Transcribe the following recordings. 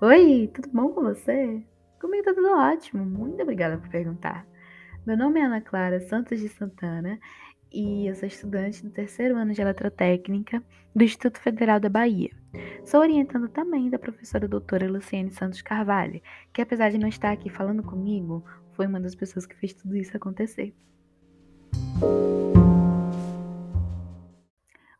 Oi, tudo bom com você? Comigo tá tudo ótimo, muito obrigada por perguntar. Meu nome é Ana Clara Santos de Santana e eu sou estudante do terceiro ano de Eletrotécnica do Instituto Federal da Bahia. Sou orientando também da professora doutora Luciene Santos Carvalho, que apesar de não estar aqui falando comigo, foi uma das pessoas que fez tudo isso acontecer.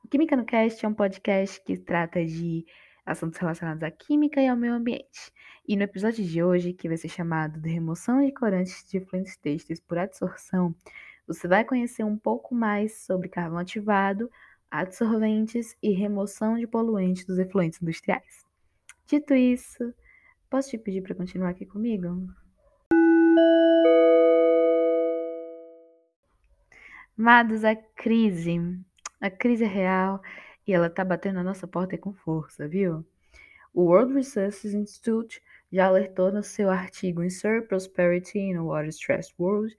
O Química no Cast é um podcast que trata de assuntos relacionados à química e ao meio ambiente. E no episódio de hoje, que vai ser chamado de remoção de corantes de efluentes têxteis por adsorção, você vai conhecer um pouco mais sobre carvão ativado, adsorventes e remoção de poluentes dos efluentes industriais. Dito isso, posso te pedir para continuar aqui comigo? Amados, a crise, a crise é real e ela tá batendo na nossa porta com força, viu? O World Resources Institute já alertou no seu artigo Insert Prosperity in a Water Stressed World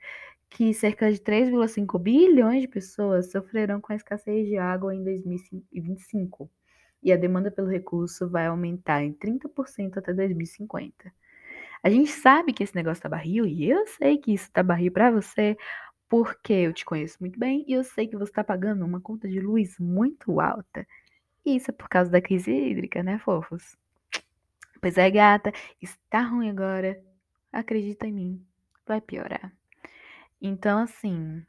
que cerca de 3,5 bilhões de pessoas sofrerão com a escassez de água em 2025 e a demanda pelo recurso vai aumentar em 30% até 2050. A gente sabe que esse negócio tá barril e eu sei que isso tá barril para você porque eu te conheço muito bem e eu sei que você está pagando uma conta de luz muito alta. E isso é por causa da crise hídrica, né, fofos? Pois é, gata, está ruim agora. Acredita em mim, vai piorar. Então, assim,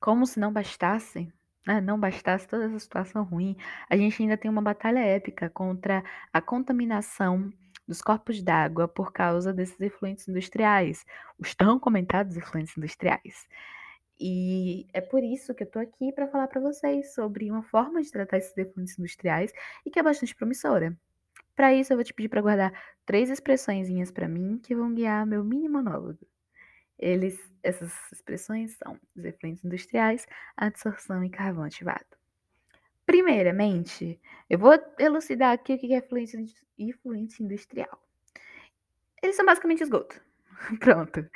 como se não bastasse, né, não bastasse toda essa situação ruim, a gente ainda tem uma batalha épica contra a contaminação dos corpos d'água por causa desses efluentes industriais, os tão comentados efluentes industriais. E é por isso que eu tô aqui para falar para vocês sobre uma forma de tratar esses efluentes industriais e que é bastante promissora. Para isso, eu vou te pedir para guardar três expressõezinhas para mim que vão guiar meu mini monólogo. Eles, essas expressões são os efluentes industriais, adsorção e carvão ativado. Primeiramente, eu vou elucidar aqui o que é efluente industrial. Eles são basicamente esgoto. Pronto.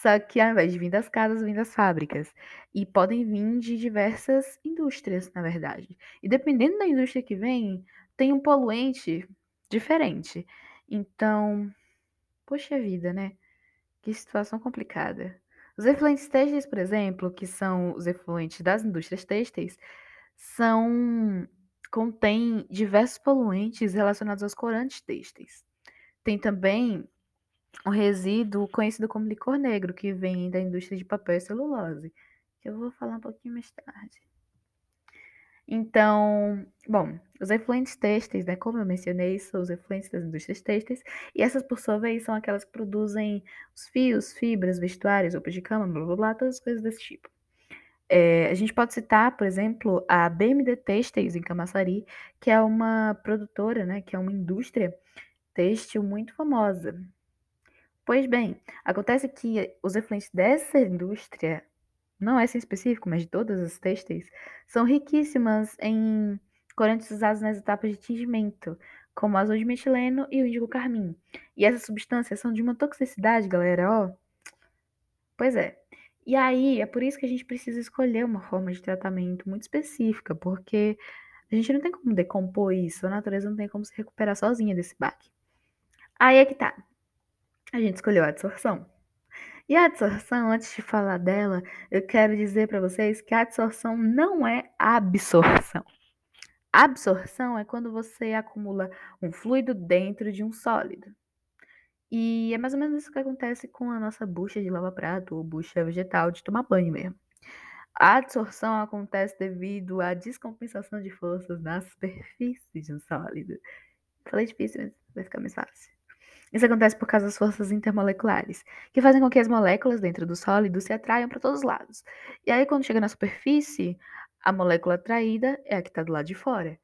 Só que ao invés de vir das casas, vem das fábricas. E podem vir de diversas indústrias, na verdade. E dependendo da indústria que vem, tem um poluente diferente. Então, poxa vida, né? Que situação complicada. Os efluentes têxteis, por exemplo, que são os efluentes das indústrias têxteis, são contêm diversos poluentes relacionados aos corantes têxteis. Tem também o resíduo conhecido como licor negro, que vem da indústria de papel e celulose, que eu vou falar um pouquinho mais tarde. Então, bom, os efluentes têxteis, né, como eu mencionei, são os efluentes das indústrias têxteis, e essas, por sua vez, são aquelas que produzem os fios, fibras, vestuários, roupas de cama, blá blá blá, todas as coisas desse tipo. É, a gente pode citar, por exemplo, a BMD Têxteis em Camaçari, que é uma produtora, né, que é uma indústria têxtil muito famosa. Pois bem, acontece que os efluentes dessa indústria, não essa em específico, mas de todas as têxteis, são riquíssimas em corantes usados nas etapas de tingimento, como o azul de metileno e o índigo carmim. E essas substâncias são de uma toxicidade, galera, ó. Pois é. E aí, é por isso que a gente precisa escolher uma forma de tratamento muito específica, porque a gente não tem como decompor isso, a natureza não tem como se recuperar sozinha desse baque. Aí é que tá a gente escolheu a adsorção. E a adsorção, antes de falar dela, eu quero dizer para vocês que a adsorção não é absorção. Absorção é quando você acumula um fluido dentro de um sólido. E é mais ou menos isso que acontece com a nossa bucha de lava-prato ou bucha vegetal de tomar banho mesmo. A adsorção acontece devido à descompensação de forças na superfície de um sólido. Falei difícil, mas vai ficar mais fácil. Isso acontece por causa das forças intermoleculares, que fazem com que as moléculas dentro do sólido se atraiam para todos os lados. E aí, quando chega na superfície, a molécula atraída é a que está do lado de fora.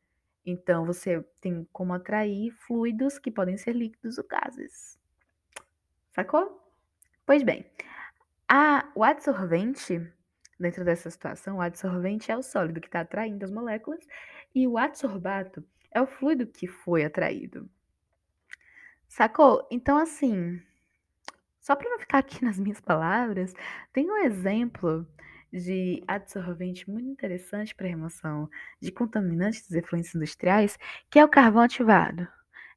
Então, você tem como atrair fluidos que podem ser líquidos ou gases. Sacou? Pois bem, a, o adsorvente, dentro dessa situação, o adsorvente é o sólido que está atraindo as moléculas e o adsorbato é o fluido que foi atraído. Sacou? Então, assim, só para não ficar aqui nas minhas palavras, tem um exemplo de adsorvente muito interessante para remoção de contaminantes dos efluentes industriais, que é o carvão ativado.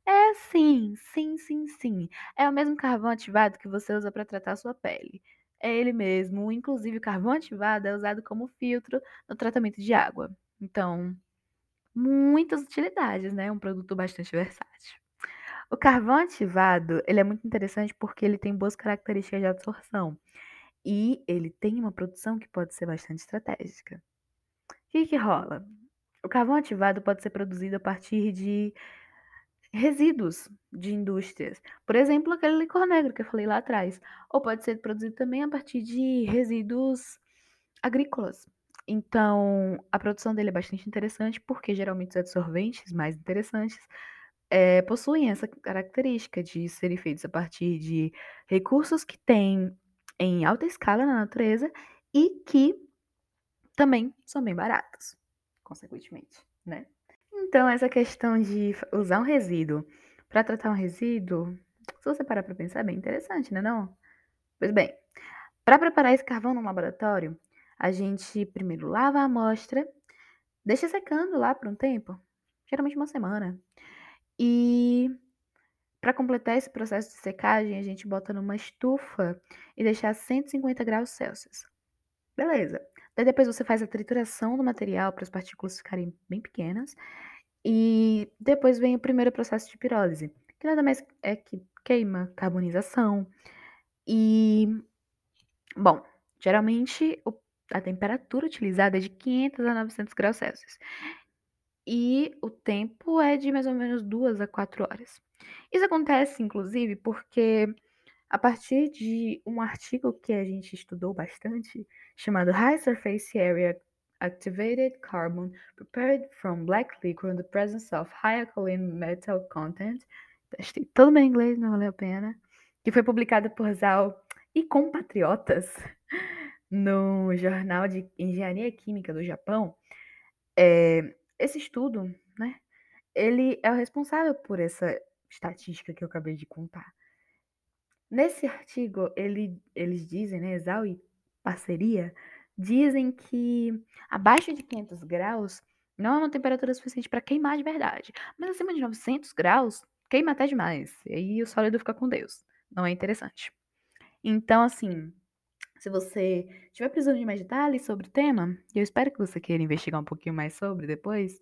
É sim, sim, sim, sim. É o mesmo carvão ativado que você usa para tratar a sua pele. É ele mesmo. Inclusive, o carvão ativado é usado como filtro no tratamento de água. Então, muitas utilidades, né? Um produto bastante versátil. O carvão ativado, ele é muito interessante porque ele tem boas características de absorção. E ele tem uma produção que pode ser bastante estratégica. O que que rola? O carvão ativado pode ser produzido a partir de resíduos de indústrias. Por exemplo, aquele licor negro que eu falei lá atrás. Ou pode ser produzido também a partir de resíduos agrícolas. Então, a produção dele é bastante interessante porque geralmente os absorventes mais interessantes é, possuem essa característica de serem feitos a partir de recursos que têm em alta escala na natureza e que também são bem baratos, consequentemente, né? Então, essa questão de usar um resíduo para tratar um resíduo, se você parar para pensar, é bem interessante, né não? Pois bem, para preparar esse carvão no laboratório, a gente primeiro lava a amostra, deixa secando lá por um tempo, geralmente uma semana. E para completar esse processo de secagem, a gente bota numa estufa e deixa a 150 graus Celsius. Beleza. Daí depois você faz a trituração do material para as partículas ficarem bem pequenas. E depois vem o primeiro processo de pirólise, que nada mais é que queima, carbonização. E, bom, geralmente a temperatura utilizada é de 500 a 900 graus Celsius. E o tempo é de mais ou menos 2 a 4 horas. Isso acontece, inclusive, porque a partir de um artigo que a gente estudou bastante, chamado High Surface Area Activated Carbon Prepared from Black Liquor in the Presence of High Alkaline Metal Content, Testei todo meu inglês, não valeu a pena, que foi publicado por Zal e compatriotas no Jornal de Engenharia Química do Japão. É, esse estudo, né, ele é o responsável por essa estatística que eu acabei de contar. Nesse artigo, ele, eles dizem, né, Exal e parceria, dizem que abaixo de 500 graus não é uma temperatura suficiente para queimar de verdade. Mas acima de 900 graus, queima até demais. E aí o sólido fica com Deus. Não é interessante. Então, assim, se você tiver precisando de mais detalhes sobre o tema, e eu espero que você queira investigar um pouquinho mais sobre depois,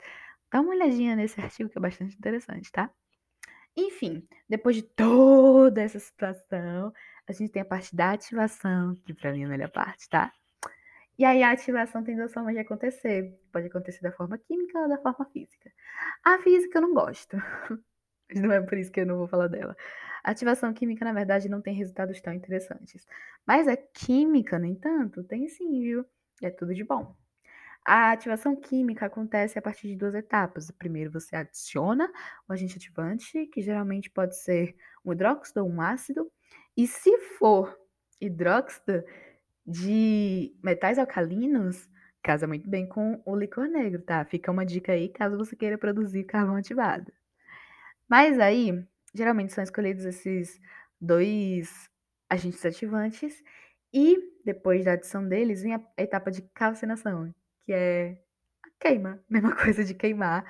dá uma olhadinha nesse artigo que é bastante interessante, tá? Enfim, depois de toda essa situação, a gente tem a parte da ativação, que pra mim é a melhor parte, tá? E aí a ativação tem duas formas de acontecer. Pode acontecer da forma química ou da forma física. A física eu não gosto. Mas não é por isso que eu não vou falar dela. A ativação química, na verdade, não tem resultados tão interessantes. Mas a química, no entanto, tem sim, viu? É tudo de bom. A ativação química acontece a partir de duas etapas. Primeiro, você adiciona o agente ativante, que geralmente pode ser um hidróxido ou um ácido. E se for hidróxido de metais alcalinos, casa muito bem com o licor negro, tá? Fica uma dica aí caso você queira produzir carvão ativado. Mas aí, geralmente são escolhidos esses dois agentes ativantes e depois da adição deles vem a etapa de calcinação, que é a queima, mesma coisa de queimar,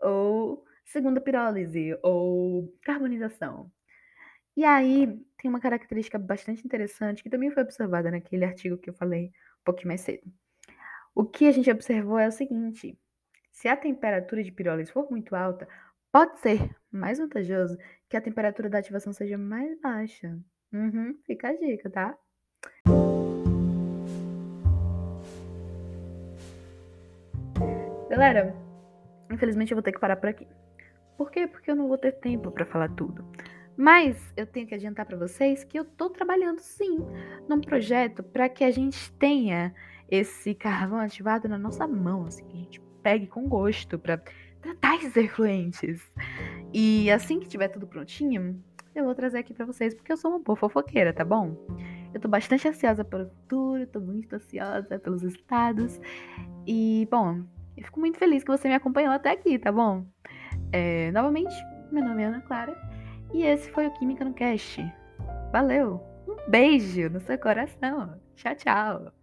ou segunda pirólise, ou carbonização. E aí tem uma característica bastante interessante que também foi observada naquele artigo que eu falei um pouquinho mais cedo. O que a gente observou é o seguinte: se a temperatura de pirólise for muito alta, pode ser mais vantajoso que a temperatura da ativação seja mais baixa. Uhum, fica a dica, tá? Galera, infelizmente eu vou ter que parar por aqui. Por quê? Porque eu não vou ter tempo para falar tudo. Mas eu tenho que adiantar para vocês que eu tô trabalhando sim num projeto para que a gente tenha esse carvão ativado na nossa mão, assim, que a gente pegue com gosto para tratar esses efluentes. E assim que tiver tudo prontinho, eu vou trazer aqui para vocês, porque eu sou uma boa fofoqueira, tá bom? Eu tô bastante ansiosa pelo futuro, tô muito ansiosa pelos resultados. E, bom, eu fico muito feliz que você me acompanhou até aqui, tá bom? É, novamente, meu nome é Ana Clara e esse foi o Química no Cast. Valeu! Um beijo no seu coração! Tchau, tchau!